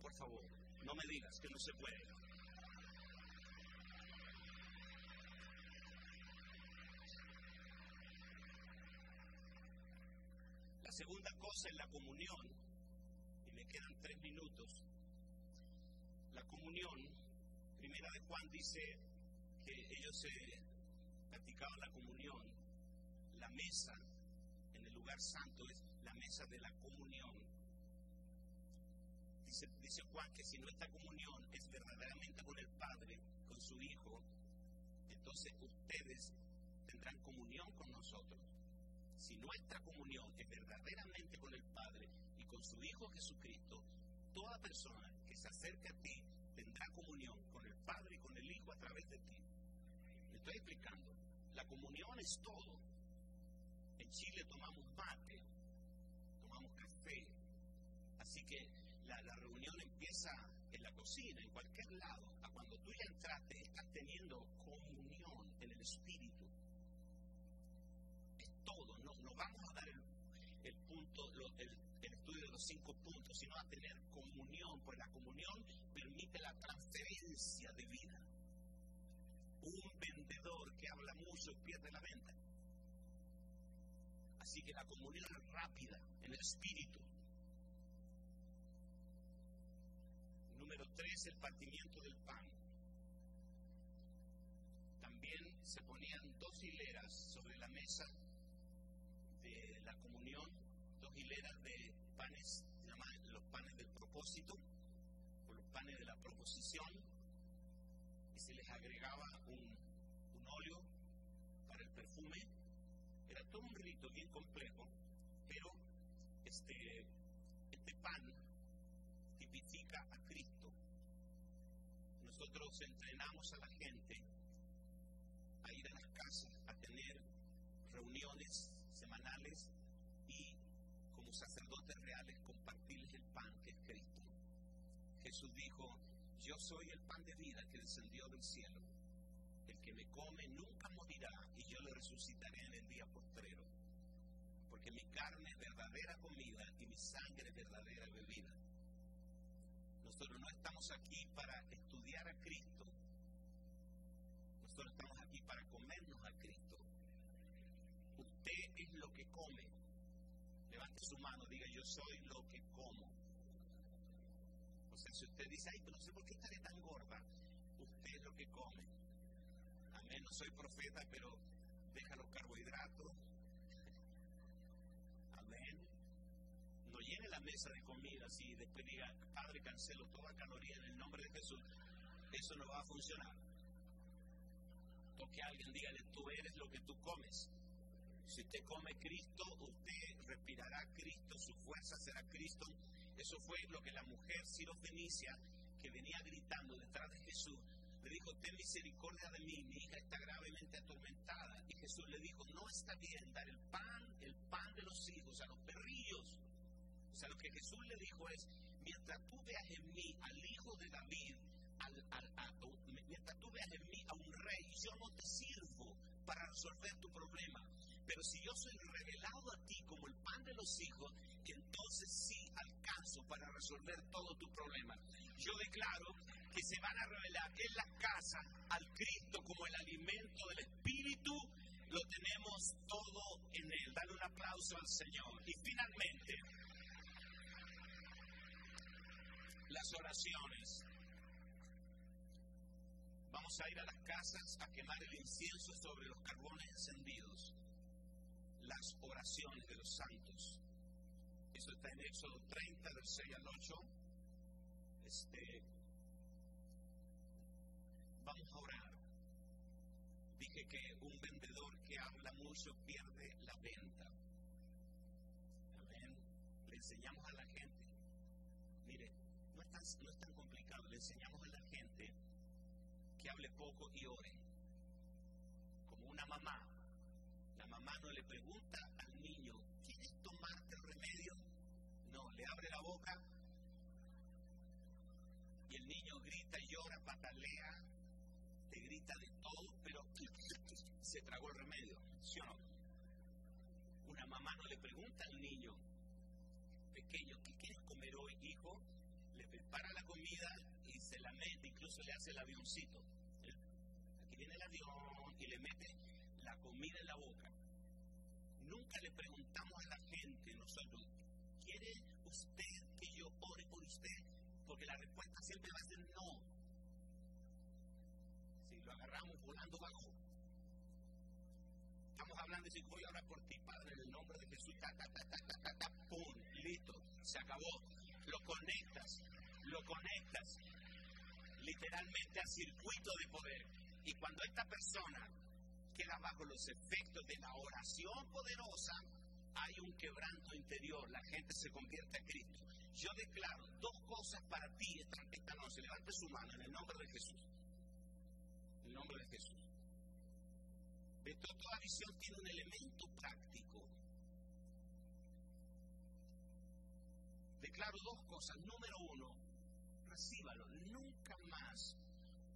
Por favor, no me digas que no se puede. La segunda cosa es la comunión. Y me quedan tres minutos. La comunión, primera de Juan dice que ellos se practicaban la comunión, la mesa en el lugar santo es la mesa de la comunión. Dice, dice Juan que si nuestra comunión es verdaderamente con el Padre, con su Hijo, entonces ustedes tendrán comunión con nosotros. Si nuestra comunión es verdaderamente con el Padre y con su Hijo Jesucristo, toda persona que se acerque a ti tendrá comunión con el Padre y con el Hijo a través de ti. Me estoy explicando. La comunión es todo. En Chile tomamos mate, Así que la, reunión empieza en la cocina, en cualquier lado. A cuando tú ya entraste, estás teniendo comunión en el Espíritu. Es todo. No, vamos a dar el, punto, el, el estudio de los cinco puntos, sino a tener comunión, pues la comunión permite la transferencia de vida. Un vendedor que habla mucho pierde la venta. Así que la comunión rápida en el espíritu. Número tres, el partimiento del pan. También se ponían dos hileras sobre la mesa de la comunión, dos hileras de panes, llaman los panes del propósito, o los panes de la proposición, les agregaba un, un óleo para el perfume. Era todo un rito bien complejo, pero este, este pan tipifica a Cristo. Nosotros entrenamos a la gente a ir a las casas, a tener reuniones semanales y como sacerdotes reales compartirles el pan que es Cristo. Jesús dijo, yo soy el pan de vida que descendió del cielo. El que me come nunca morirá y yo le resucitaré en el día postrero porque mi carne es verdadera comida y mi sangre es verdadera bebida. Nosotros no estamos aquí para estudiar a Cristo, nosotros estamos aquí para comernos a Cristo. Usted es lo que come. Levante su mano, diga yo soy lo que como. Si usted dice, ay, pero no sé por qué estaré tan gorda, usted es lo que come. Amén, no soy profeta, pero deja los carbohidratos, no llene la mesa de comida y después diga, Padre, cancelo toda caloría en el nombre de Jesús, eso no va a funcionar. Toque a alguien, dígale, tú eres lo que tú comes. Si usted come Cristo, usted respirará Cristo, su fuerza será Cristo. Eso fue lo que la mujer Fenicia que venía gritando detrás de Jesús, le dijo, ten misericordia de mí, mi hija está gravemente atormentada. Y Jesús le dijo, no está bien dar el pan, el pan de los hijos a los perrillos. O sea, lo que Jesús le dijo es, mientras tú veas en mí al hijo de David, mientras tú veas en mí a un rey, yo no te sirvo para resolver tu problema. Pero si yo soy revelado a ti como el pan de los hijos, entonces sí alcanzo para resolver todo tu problema. Yo declaro que se van a revelar en la casa al Cristo como el alimento del Espíritu, lo tenemos todo en Él. Dale un aplauso al Señor. Y finalmente, las oraciones. Vamos a ir a las casas a quemar el incienso sobre los carbones encendidos. Las oraciones de los santos. Eso está en Éxodo 30, del 6 al 8. Este, vamos a orar. Dije que un vendedor que habla mucho pierde la venta. Amén. Le enseñamos a la gente. Mire, no es tan, no es tan complicado. Le enseñamos a la gente que hable poco y ore. Como una mamá. Mamá no le pregunta al niño, ¿quieres tomarte el remedio? No, le abre la boca y el niño grita, llora, patalea, te grita de todo, pero *laughs* se tragó el remedio, ¿sí o no? Una mamá no le pregunta al niño pequeño, ¿qué quieres comer hoy, hijo? Le prepara la comida y se la mete, incluso le hace el avioncito. Aquí viene el avión y le mete la comida en la boca. Nunca le preguntamos a la gente, nosotros, ¿quiere usted que yo ore por usted? Porque la respuesta siempre va a ser no. Si lo agarramos volando bajo. Estamos hablando si voy a orar por ti, Padre, en el nombre de Jesús, ta, ta, ta, ta, ta, ta, pum, listo, se acabó. Lo conectas, lo conectas literalmente al circuito de poder. Y cuando esta persona queda bajo los efectos de la oración poderosa, hay un quebranto interior, la gente se convierte a Cristo. Yo declaro dos cosas para ti esta, esta noche. Levante su mano en el nombre de Jesús. En el nombre de Jesús. De toda visión tiene un elemento práctico. Declaro dos cosas. Número uno, recíbalo. Nunca más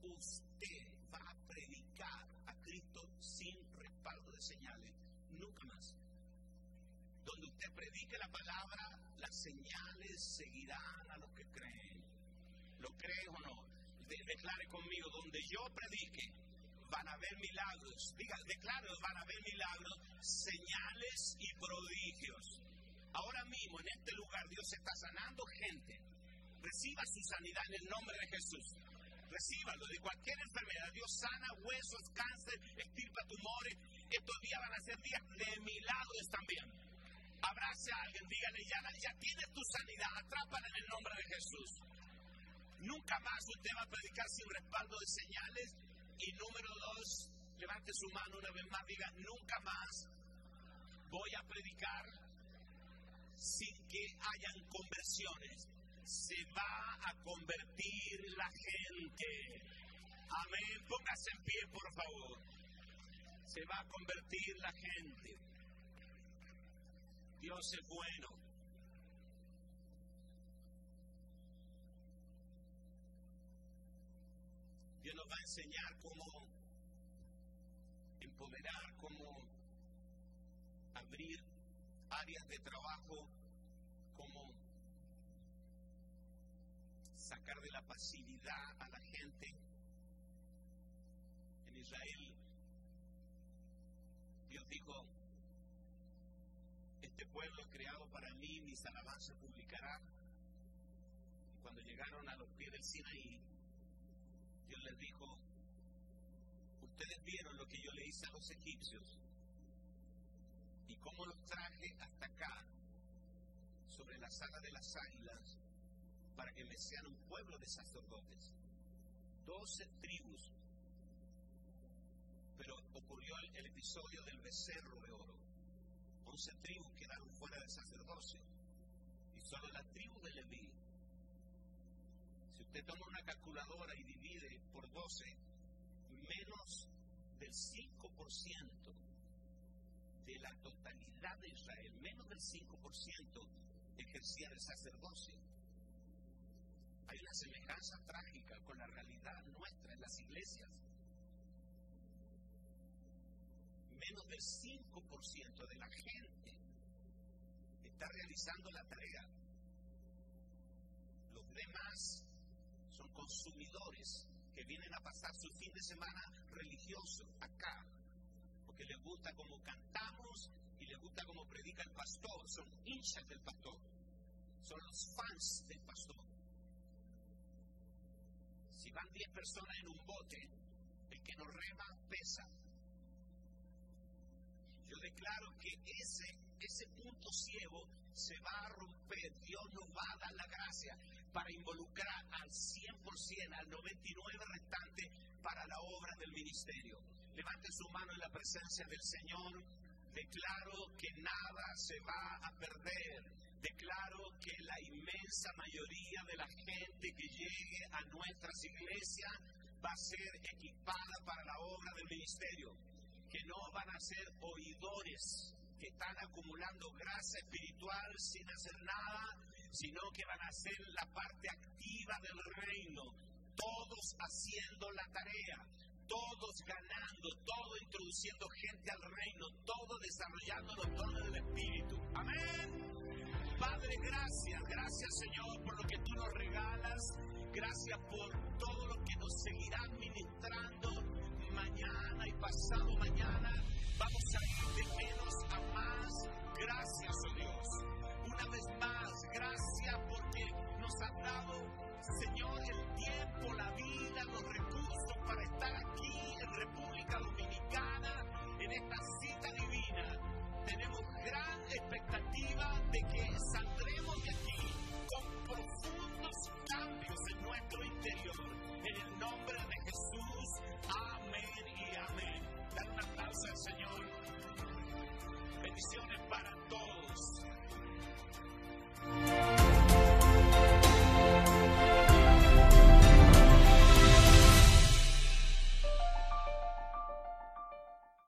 usted va a predicar sin respaldo de señales. Nunca más. Donde usted predique la palabra, las señales seguirán a los que creen. ¿Lo cree o no? De, declare conmigo, donde yo predique, van a haber milagros. Diga, declare, van a haber milagros, señales y prodigios. Ahora mismo en este lugar Dios está sanando gente. Reciba su sanidad en el nombre de Jesús. Recíbalo de cualquier enfermedad. Dios sana huesos, cáncer, estirpa tumores. Estos días van a ser días de milagros también. Abrace a alguien, dígale, ya, ya tienes tu sanidad, atrápala en el nombre de Jesús. Nunca más usted va a predicar sin respaldo de señales. Y número dos, levante su mano una vez más, diga, nunca más voy a predicar sin que hayan conversiones. Se va a convertir la gente. Amén. Póngase en pie, por favor. Se va a convertir la gente. Dios es bueno. Dios nos va a enseñar cómo empoderar, cómo abrir áreas de trabajo, sacar de la pasividad a la gente. En Israel, Dios dijo, este pueblo creado para mí, mis alabanzas publicará. Y cuando llegaron a los pies del Sinaí, Dios les dijo, ustedes vieron lo que yo le hice a los egipcios y cómo los traje hasta acá, sobre la sala de las águilas, para que me sean un pueblo de sacerdotes. Doce tribus. Pero ocurrió el, episodio del becerro de oro. Once tribus quedaron fuera del sacerdocio. Y solo la tribu de Leví. Si usted toma una calculadora y divide por 12, menos del 5% de la totalidad de Israel, menos del 5% ejercía el sacerdocio. Hay una semejanza trágica con la realidad nuestra en las iglesias. Menos del 5% de la gente está realizando la tarea. Los demás son consumidores que vienen a pasar su fin de semana religioso acá, porque les gusta cómo cantamos y les gusta cómo predica el pastor, son hinchas del pastor, son los fans del pastor. Van 10 personas en un bote, el que nos rema pesa. Yo declaro que ese, ese punto ciego se va a romper. Dios nos va a dar la gracia para involucrar al 100%, al 99% restante para la obra del ministerio. Levante su mano en la presencia del Señor. Declaro que nada se va a perder Declaro que la inmensa mayoría de la gente que llegue a nuestras iglesias va a ser equipada para la obra del ministerio, que no van a ser oidores que están acumulando grasa espiritual sin hacer nada, sino que van a ser la parte activa del reino, todos haciendo la tarea, todos ganando, todos introduciendo gente al reino, todos desarrollando los dones del Espíritu. Amén. Padre, gracias, gracias Señor por lo que tú nos regalas, gracias por todo lo que nos seguirás ministrando mañana y pasado mañana. Vamos a ir de menos a más, gracias oh Dios. Una vez más, gracias porque nos has dado, Señor, el tiempo, la vida, los recursos para estar aquí en República Dominicana, en esta cita divina tenemos gran expectativa de que saldremos de aquí con profundos cambios en nuestro interior. En el nombre de Jesús, amén y amén. Dan un aplauso al Señor. Bendiciones para todos.